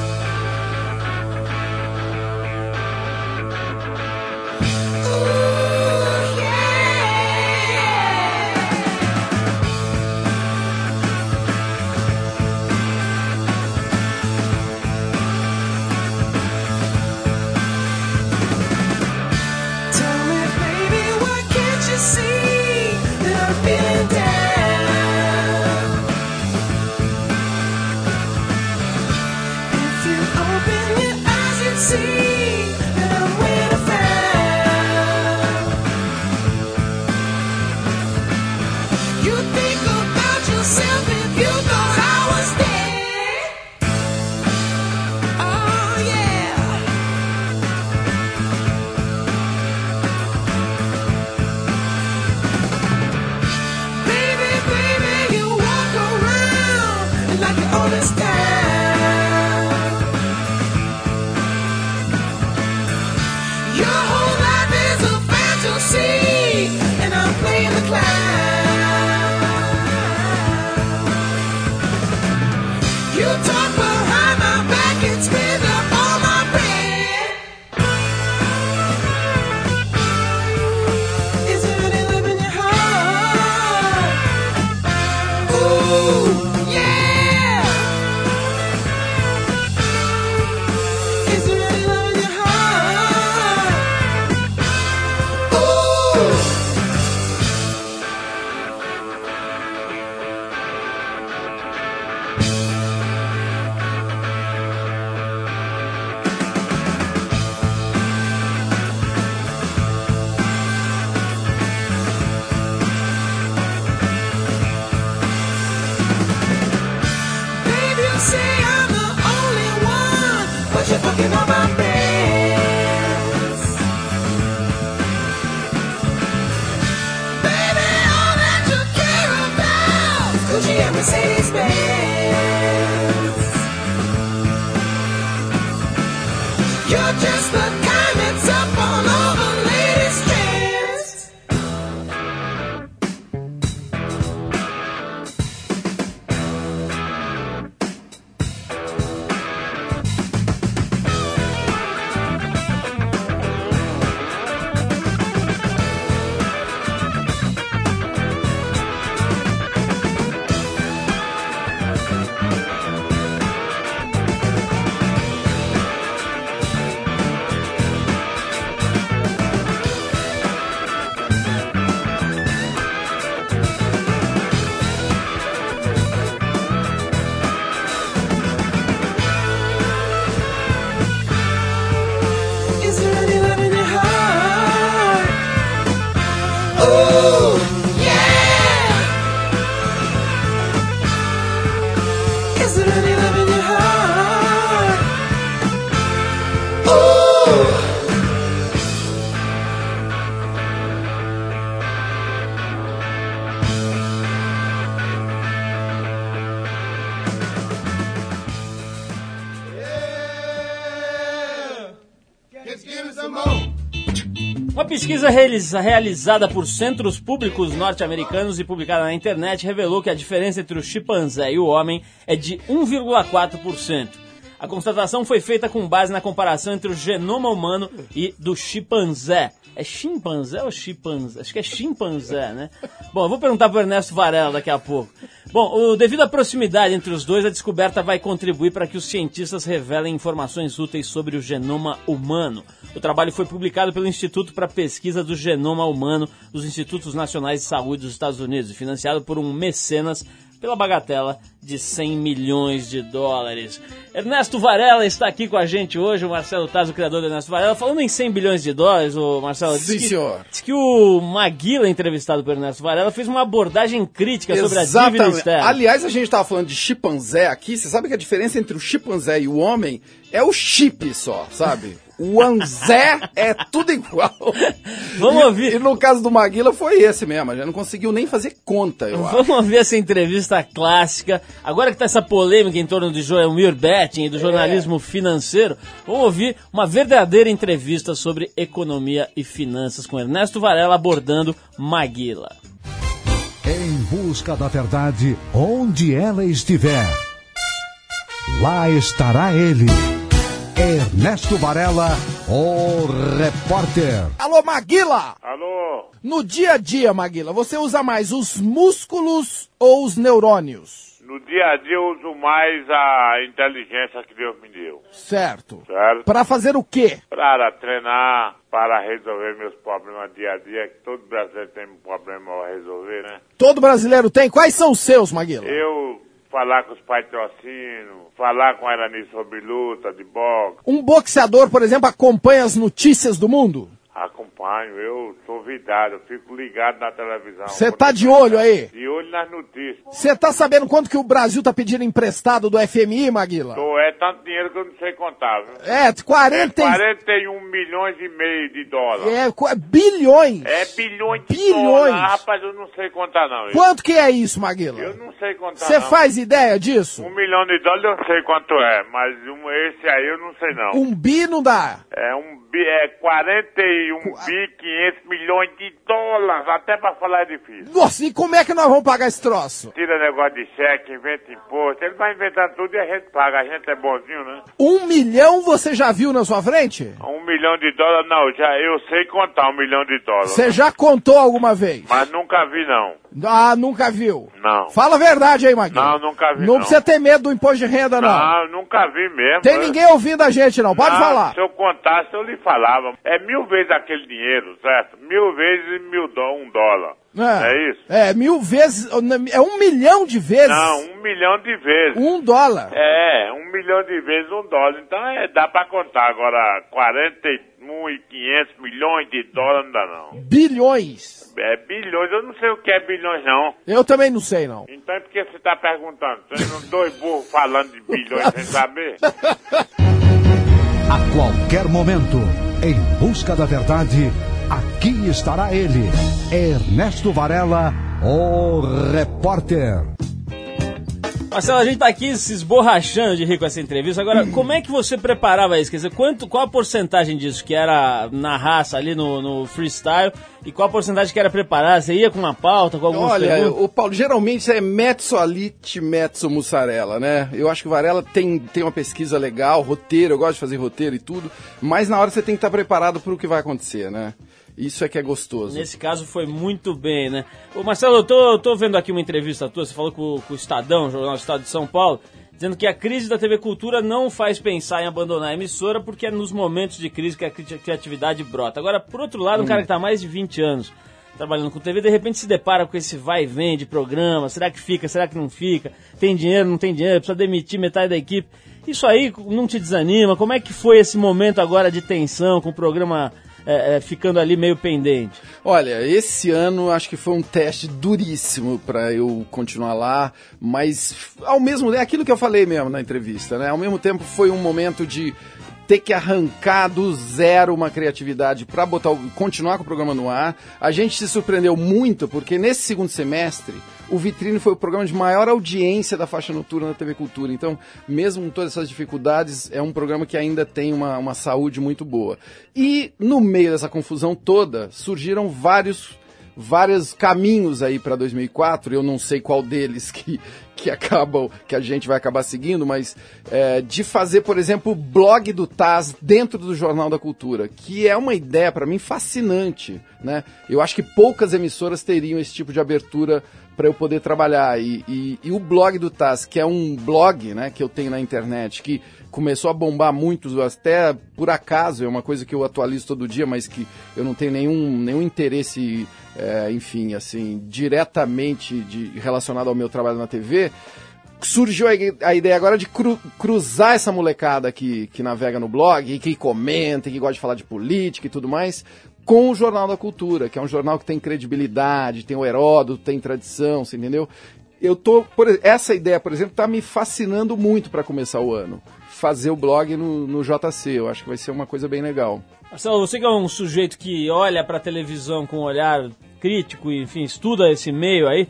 in the clouds. Pesquisa realiza- realizada por centros públicos norte-americanos e publicada na internet revelou que a diferença entre o chimpanzé e o homem é de 1,4%. A constatação foi feita com base na comparação entre o genoma humano e do chimpanzé. É chimpanzé ou chimpanzé? Acho que é chimpanzé, né? Bom, eu vou perguntar para Ernesto Varela daqui a pouco. Bom, o- devido à proximidade entre os dois, a descoberta vai contribuir para que os cientistas revelem informações úteis sobre o genoma humano. O trabalho foi publicado pelo Instituto para Pesquisa do Genoma Humano dos Institutos Nacionais de Saúde dos Estados Unidos financiado por um mecenas pela bagatela de 100 milhões de dólares. Ernesto Varela está aqui com a gente hoje, o Marcelo Taz, o criador do Ernesto Varela. Falando em 100 bilhões de dólares, o Marcelo Sim, diz que, senhor. diz que o Maguila, entrevistado por Ernesto Varela, fez uma abordagem crítica sobre a dívida Exatamente. externa. Aliás, a gente estava falando de chimpanzé aqui. Você sabe que a diferença entre o chimpanzé e o homem é o chip só, sabe? O anzé é tudo igual. Vamos E- ouvir. E no caso do Maguila foi esse mesmo. Já não conseguiu nem fazer conta, eu acho. Vamos ouvir essa entrevista clássica. Agora que tá essa polêmica em torno de Joelmir Betting e do jornalismo financeiro, vamos ouvir uma verdadeira entrevista sobre economia e finanças com Ernesto Varela abordando Maguila. Em busca da verdade, onde ela estiver, lá estará ele. Ernesto Varela, o repórter. Alô, Maguila! Alô? No dia a dia, Maguila, você usa mais os músculos ou os neurônios? No dia a dia eu uso mais a inteligência que Deus me deu. Certo. Certo? Para fazer o quê? Para treinar, para resolver meus problemas dia a dia, que todo brasileiro tem um problema a resolver, né? Todo brasileiro tem. Quais são os seus, Maguila? Eu falar com os patrocínios, falar com a Irani sobre luta de boxe, Um boxeador, por exemplo, acompanha as notícias do mundo? Acompanho, eu sou vidado, eu fico ligado na televisão. Você tá de olho aí? De olho nas notícias. Você tá sabendo quanto que o Brasil tá pedindo emprestado do FMI, Maguila? Tô, é tanto dinheiro que eu não sei contar, viu? É, 40 e- É 41 milhões e meio de dólares. É, bilhões. É bilhões de Bilhões. dólares. Rapaz, eu não sei contar não. isso. Quanto que é isso, Maguila? Eu não sei contar Você faz ideia disso? Um milhão de dólares eu sei quanto é, mas um, esse aí eu não sei não. Um bi não dá. É um bi, é 41 bi 500 milhões de dólares, até pra falar é difícil. Nossa, e como é que nós vamos pagar esse troço? Tira negócio de cheque, inventa imposto, ele vai inventando tudo e a gente paga, a gente é bonzinho, né? Um milhão você já viu na sua frente? Um milhão de dólares, não, já eu sei contar um milhão de dólares. Você já contou alguma vez? Mas nunca vi não, Ah, nunca viu. não. Fala a verdade aí, Maguila. Não, nunca vi Não não. precisa ter medo do imposto de renda, não. Não, nunca vi mesmo. Tem Eu- ninguém ouvindo a gente, não. Pode Não, falar. Se eu contasse, eu lhe falava. É mil vezes aquele dinheiro, certo? Mil vezes mil dó, um dólar. Não é isso? É, mil vezes. É um milhão de vezes. Não, um milhão de vezes. Um dólar. É, um milhão de vezes um dólar. Então é, dá pra contar. Agora, 41 e 500 milhões de dólares não dá não. Bilhões. É bilhões, eu não sei o que é bilhões não. Eu também não sei, não. Então é porque você tá perguntando. Tem dois burros falando de bilhões [LAUGHS] sem saber. [LAUGHS] A qualquer momento, em busca da verdade, aqui estará ele, Ernesto Varela, o repórter. Marcelo, a gente tá aqui se esborrachando de rir com essa entrevista. Agora, [CLEARS THROAT] como é que você preparava isso? Quer dizer, quanto, qual a porcentagem disso que era na raça, ali no, no freestyle, e qual a porcentagem que era preparada? Você ia com uma pauta, com alguns Olha, o Paulo, geralmente é mezzo alite, mezzo mussarela, né? Eu acho que o Varela tem, tem uma pesquisa legal, roteiro, eu gosto de fazer roteiro e tudo, mas na hora você tem que estar preparado para o que vai acontecer, né? Isso é que é gostoso. Nesse caso foi muito bem, né? Ô Marcelo, eu tô, eu tô vendo aqui uma entrevista tua, você falou com, com o Estadão, Jornal do Estado de São Paulo, dizendo que a crise da TV Cultura não faz pensar em abandonar a emissora porque é nos momentos de crise que a cri- criatividade brota. Agora, por outro lado, um Hum. cara que tá há mais de 20 anos trabalhando com TV, de repente se depara com esse vai e vem de programa, será que fica, será que não fica, tem dinheiro, não tem dinheiro, precisa demitir metade da equipe. Isso aí não te desanima? Como é que foi esse momento agora de tensão, com o programa é, é, ficando ali meio pendente? Olha, esse ano acho que foi um teste duríssimo para eu continuar lá, mas ao mesmo é aquilo que eu falei mesmo na entrevista, né? Ao mesmo tempo foi um momento de ter que arrancar do zero uma criatividade para botar continuar com o programa no ar. A gente se surpreendeu muito porque nesse segundo semestre o Vitrine foi o programa de maior audiência da faixa noturna da TV Cultura. Então, mesmo com todas essas dificuldades, é um programa que ainda tem uma, uma saúde muito boa. E no meio dessa confusão toda, surgiram vários vários caminhos aí para 2004. Eu não sei qual deles que, que acabam, que a gente vai acabar seguindo, mas é, de fazer, por exemplo, o blog do Taz dentro do Jornal da Cultura, que é uma ideia para mim fascinante, né? Eu acho que poucas emissoras teriam esse tipo de abertura para eu poder trabalhar e, e, e o blog do Taz, que é um blog, né, que eu tenho na internet, que começou a bombar muito, até por acaso, é uma coisa que eu atualizo todo dia, mas que eu não tenho nenhum, nenhum interesse, é, enfim, assim, diretamente de, relacionado ao meu trabalho na TV. Surgiu a, ideia agora de cru- cruzar essa molecada que, que navega no blog, e que comenta, e que gosta de falar de política e tudo mais, com o Jornal da Cultura, que é um jornal que tem credibilidade, tem o Heródoto, tem tradição, você entendeu? Eu tô, por, essa ideia, por exemplo, tá me fascinando muito para começar o ano. Fazer o blog no, no JC, eu acho que vai ser uma coisa bem legal. Marcelo, você que é um sujeito que olha pra televisão com um olhar crítico e, enfim, estuda esse meio aí,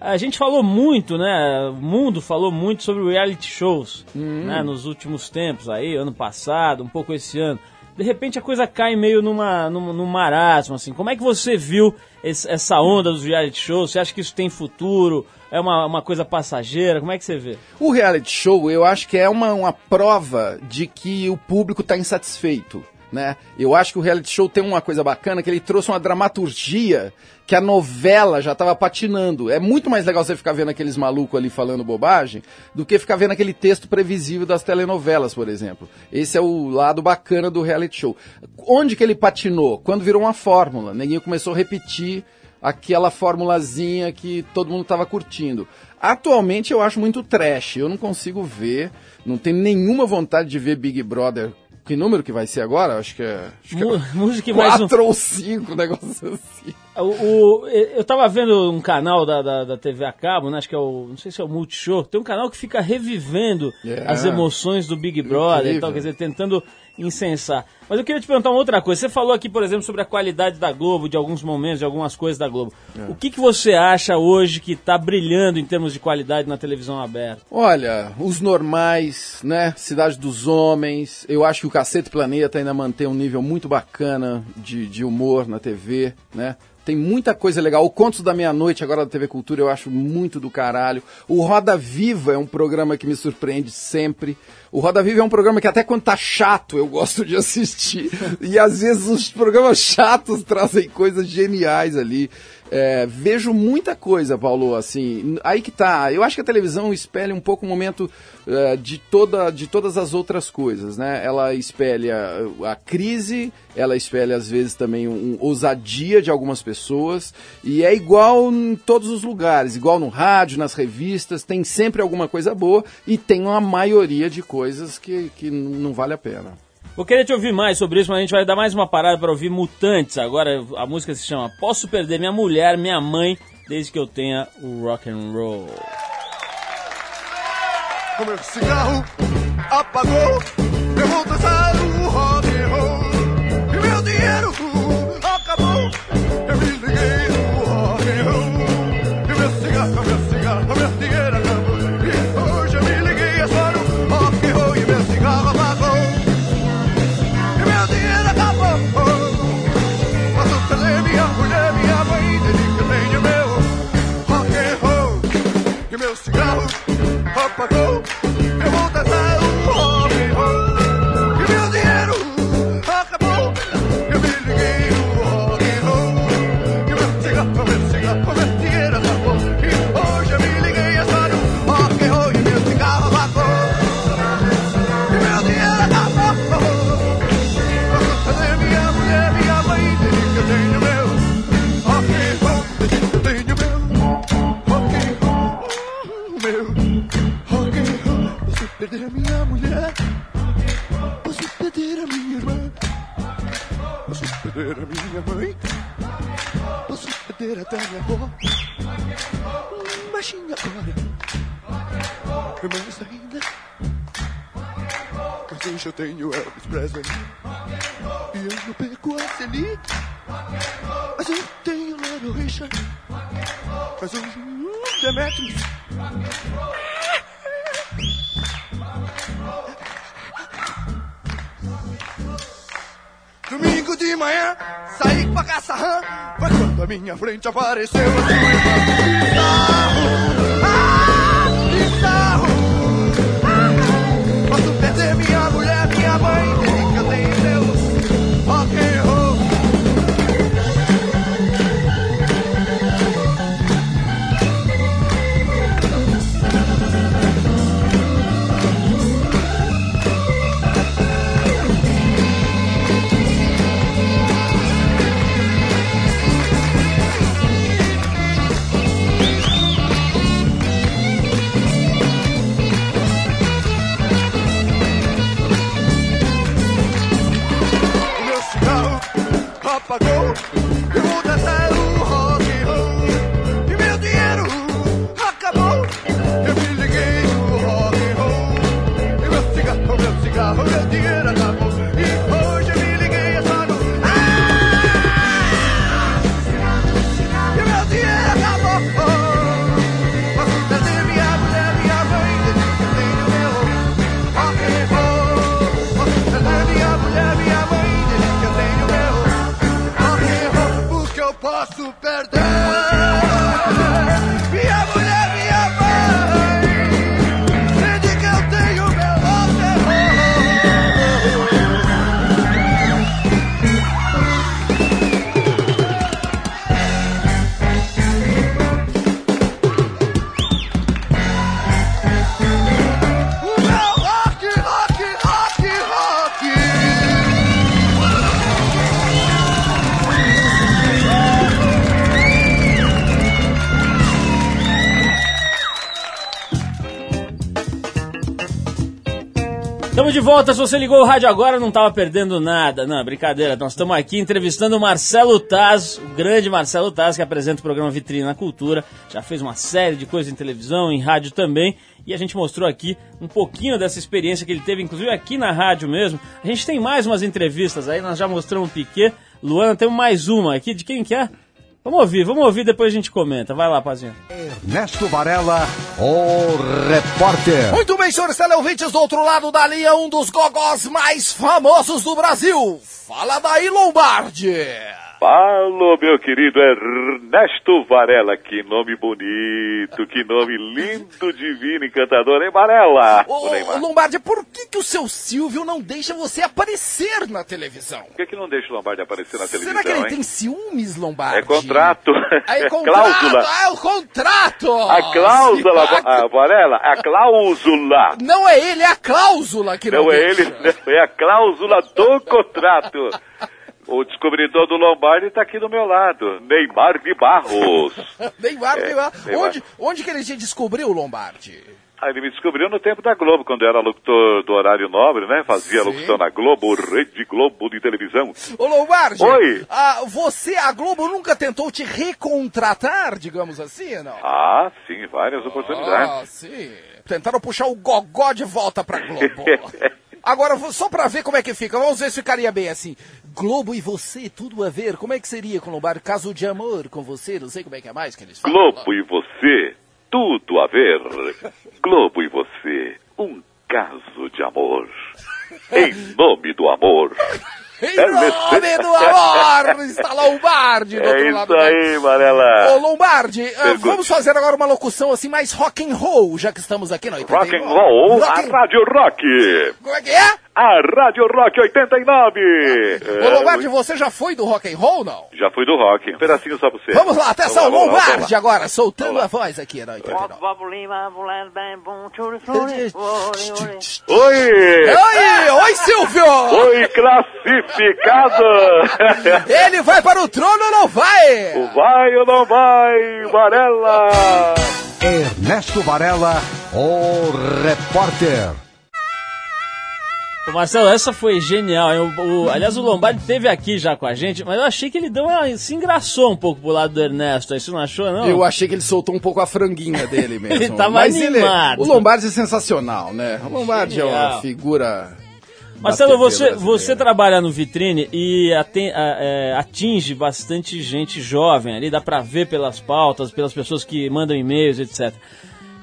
a gente falou muito, né? O mundo falou muito sobre reality shows, né? Nos últimos tempos aí, ano passado, um pouco esse ano. De repente a coisa cai meio numa, num, num marasmo, assim. Como é que você viu esse- essa onda dos reality shows? Você acha que isso tem futuro? É uma, uma coisa passageira? Como é que você vê? O reality show, eu acho que é uma, uma prova de que o público está insatisfeito. Né? Eu acho que o reality show tem uma coisa bacana, que ele trouxe uma dramaturgia que a novela já estava patinando. É muito mais legal você ficar vendo aqueles malucos ali falando bobagem do que ficar vendo aquele texto previsível das telenovelas, por exemplo. Esse é o lado bacana do reality show. Onde que ele patinou? Quando virou uma fórmula. Neguinho começou a repetir aquela formulazinha que todo mundo estava curtindo. Atualmente eu acho muito trash, eu não consigo ver, não tenho nenhuma vontade de ver Big Brother. Que número que vai ser agora? Acho que é. Acho que é [LAUGHS] música mais um- quatro ou cinco, um negócio assim. O, o- eu tava vendo um canal da, da, da TV a cabo, né? Acho que é o. Não sei se é o Multishow. Tem um canal que fica revivendo É. as emoções do Big Brother e tal, quer dizer, tentando incensar. Mas eu queria te perguntar uma outra coisa. Você falou aqui, por exemplo, sobre a qualidade da Globo, de alguns momentos, de algumas coisas da Globo. É. O que, que você acha hoje que tá brilhando em termos de qualidade na televisão aberta? Olha, os normais, né? Cidade dos Homens. Eu acho que o Cacete Planeta ainda mantém um nível muito bacana de, de humor na TV, né? Tem muita coisa legal. O Contos da Meia-Noite, agora da TV Cultura, eu acho muito do caralho. O Roda Viva é um programa que me surpreende sempre. O Roda Viva é um programa que até quando tá chato eu gosto de assistir. e às vezes os programas chatos trazem coisas geniais ali. É, vejo muita coisa, Paulo, assim, aí que tá. Eu acho que a televisão espelha um pouco o momento é, de, toda, de todas as outras coisas, né? Ela espelha a crise, ela espelha às vezes também um, um ousadia de algumas pessoas, e é igual em todos os lugares, igual no rádio, nas revistas, tem sempre alguma coisa boa e tem uma maioria de coisas que, que não vale a pena. Vou querer te ouvir mais sobre isso, mas a gente vai dar mais uma parada para ouvir Mutantes. Agora a música se chama Posso Perder Minha Mulher, Minha Mãe, desde que eu tenha o rock and roll. O meu cigarro apagou, eu vou dançar perder a minha mulher. Posso perder a minha irmã. Posso perder a minha mãe. Posso perder até minha avó. Imagine agora. Mais ainda. Mas eu tenho Elvis Presley. E eu não pego a Celine. Mas eu tenho Little Richard. Mas eu tenho Demetrius. Domingo de manhã, saí pra caçar rã. Foi quando a minha frente apareceu a sua irmã. Ah, bizarro. Ah, posso perder minha mulher, minha mãe, apagou. De volta, se você ligou o rádio agora não estava perdendo nada. Não, brincadeira, nós estamos aqui entrevistando o Marcelo Taz, o grande Marcelo Taz, que apresenta o programa Vitrine na Cultura. Já fez uma série de coisas em televisão, em rádio também. E a gente mostrou aqui um pouquinho dessa experiência que ele teve, inclusive aqui na rádio mesmo. A gente tem mais umas entrevistas aí, nós já mostramos o Piquet. Luana, temos mais uma aqui, de quem que é? Vamos ouvir, vamos ouvir, depois a gente comenta. Vai lá, Pazinho. Ernesto Varela, o repórter. Muito bem, senhores teleouvintes, do outro lado da linha, um dos gogós mais famosos do Brasil. Fala daí, Lombardi. Fala, meu querido Ernesto Varela. Que nome bonito, que nome lindo, divino, encantador, hein, Varela? Ô, Neymar. Lombardi, por que, que o seu Silvio não deixa você aparecer na televisão? Por que, que não deixa o Lombardi aparecer na televisão, Será que ele hein? tem ciúmes, Lombardi? É contrato. [LAUGHS] É contrato, cláusula. é o contrato! A cláusula, Se- ah, Varela, a cláusula. Não é ele, é a cláusula que não, Não é deixa. ele, [LAUGHS] é a cláusula do contrato. O descobridor do Lombardi está aqui do meu lado, Neymar de Barros. [LAUGHS] Neymar, É, Neymar. Onde, onde que ele te descobriu, Lombardi? Ah, ele me descobriu no tempo da Globo, quando eu era locutor do horário nobre, né? Fazia Sim. locução na Globo, Rede Globo de televisão. Ô, Lombardi, Oi. ah, você, a Globo, nunca tentou te recontratar, digamos assim, não? Ah, sim, várias Ah, oportunidades. sim. Tentaram puxar o gogó de volta pra Globo. [LAUGHS] Agora, só pra ver como é que fica, vamos ver se ficaria bem assim. Globo e você, tudo a ver. Como é que seria com Lombardi? Caso de amor com você, não sei como é que é mais que eles falam. Globo e você, tudo a ver. Globo e você, um caso de amor. Em nome do amor. Em nome do amor, está Lombardi do É outro isso lado. da- aí, Varela. Ô, Lombardi, ah, Pergunte. vamos fazer agora uma locução assim mais rock and roll, já que estamos aqui no 89. Rock and roll, Rock a and- Rádio Rock. Como é que é? A Rádio Rock 89. Ô, É, Lombardi, você já foi do rock and roll, não? Já fui do rock. Um pedacinho só pra você. Vamos lá, atenção, Vamos lá, vamos lá, vamos Lombardi lá. agora, soltando a voz aqui 89. [LAUGHS] Oi! Oi, oi, Silvio! Oi, classificado! [LAUGHS] Ele vai para o trono ou não vai? Vai ou não vai, Varela? Ernesto Varela, o repórter. Marcelo, essa foi genial. O, o- aliás, o Lombardi esteve aqui já com a gente, mas eu achei que ele deu uma, se engraçou um pouco pro lado do Ernesto. Aí você não achou, não? Eu achei que ele soltou um pouco a franguinha dele [LAUGHS] mesmo. Ele tava Mas ele- animado. o Lombardi é sensacional, né? O Lombardi é uma Genial. figura. Marcelo, você, você trabalha no Vitrine e é, atinge bastante gente jovem ali, dá pra ver pelas pautas, pelas pessoas que mandam e-mails, etc.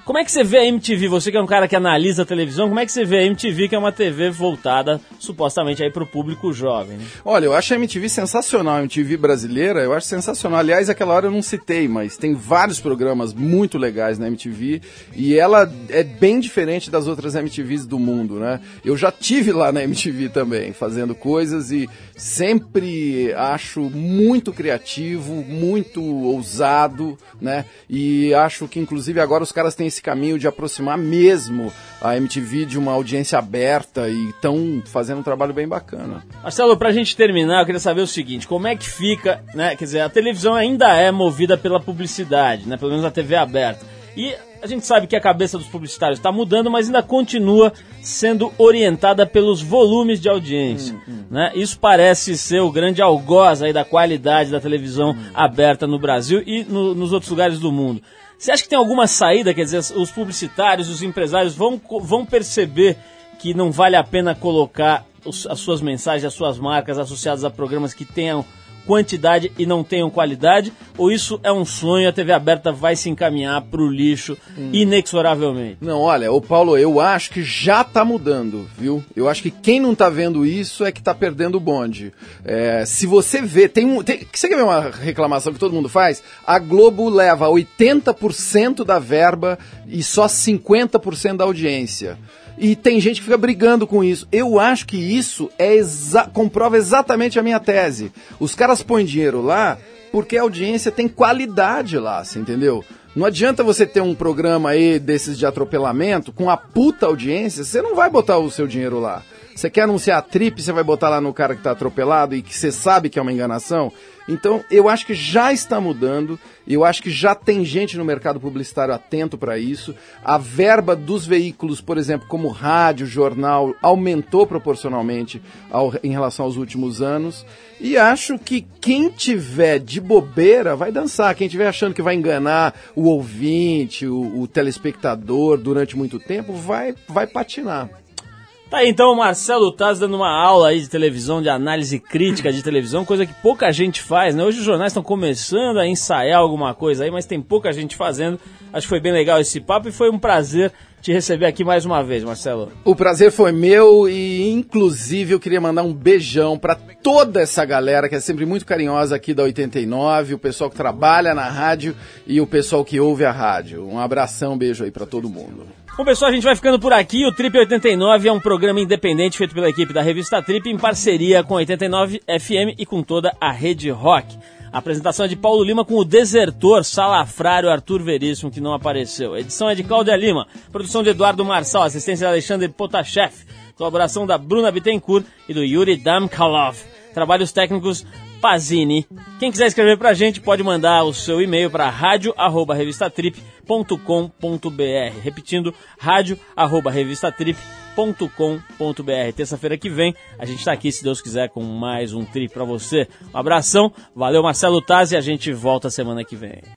Como é que você vê a MTV? Você que é um cara que analisa a televisão, como é que você vê a MTV, que é uma TV voltada supostamente aí pro público jovem? né? Olha, eu acho a MTV sensacional, a MTV brasileira, eu acho sensacional. Aliás, aquela hora eu não citei, mas tem vários programas muito legais na MTV e ela é bem diferente das outras MTVs do mundo, né? Eu já tive lá na MTV também, fazendo coisas e sempre acho muito criativo, muito ousado, né? E acho que inclusive agora os caras têm esse caminho de aproximar mesmo a MTV de uma audiência aberta e estão fazendo um trabalho bem bacana. Marcelo, pra gente terminar, eu queria saber o seguinte, como é que fica, né? Quer dizer, a televisão ainda é movida pela publicidade, né? Pelo menos a TV aberta. E a gente sabe que a cabeça dos publicitários está mudando, mas ainda continua sendo orientada pelos volumes de audiência. Né? Isso parece ser o grande algoz aí da qualidade da televisão aberta no Brasil e no- nos outros lugares do mundo. Você acha que tem alguma saída? Quer dizer, os publicitários, os empresários vão, vão perceber que não vale a pena colocar os- as suas mensagens, as suas marcas associadas a programas que tenham quantidade e não tenham qualidade? Ou isso é um sonho a TV aberta vai se encaminhar para o lixo inexoravelmente? Não, olha, ô Paulo, eu acho que já tá mudando, viu? Eu acho que quem não tá vendo isso é que tá perdendo o bonde. É, se você vê, tem um. Tem, você quer ver uma reclamação que todo mundo faz? A Globo leva 80% da verba e só 50% da audiência. E tem gente que fica brigando com isso. Eu acho que isso é exa comprova exatamente a minha tese. Os caras põem dinheiro lá porque a audiência tem qualidade lá, você entendeu? Não adianta você ter um programa aí desses de atropelamento com a puta audiência, você não vai botar o seu dinheiro lá. Você quer anunciar a trip, você vai botar lá no cara que tá atropelado e que você sabe que é uma enganação? Então, eu acho que já está mudando, eu acho que já tem gente no mercado publicitário atento para isso. A verba dos veículos, por exemplo, como rádio, jornal, aumentou proporcionalmente ao- em relação aos últimos anos. E acho que quem tiver de bobeira vai dançar. Quem tiver achando que vai enganar o ouvinte, o, o telespectador durante muito tempo, vai, vai patinar. Tá aí então o Marcelo Taz dando uma aula aí de televisão, de análise crítica de televisão, coisa que pouca gente faz, né? Hoje os jornais estão começando a ensaiar alguma coisa aí, mas tem pouca gente fazendo. Acho que foi bem legal esse papo e foi um prazer te receber aqui mais uma vez, Marcelo. O prazer foi meu e, inclusive, eu queria mandar um beijão pra toda essa galera que é sempre muito carinhosa aqui da 89, o pessoal que trabalha na rádio e o pessoal que ouve a rádio. Um abração, um beijo aí pra todo mundo. Bom, pessoal, a gente vai ficando por aqui. O Trip 89 é um programa independente feito pela equipe da revista Trip em parceria com a 89 FM e com toda a rede rock. A apresentação é de Paulo Lima com o desertor salafrário Arthur Veríssimo, que não apareceu. A edição é de Cláudia Lima, produção de Eduardo Marçal, assistência de Alexandre Potashev, colaboração da Bruna Bittencourt e do Yuri Damkalov. Trabalhos técnicos Pazini. Quem quiser escrever pra gente pode mandar o seu e-mail para radio@revistatrip.com.br. Repetindo, radio@revistatrip.com.br. Terça-feira que vem a gente tá aqui, se Deus quiser, com mais um trip pra você. Um abração, valeu Marcelo Taz e a gente volta semana que vem.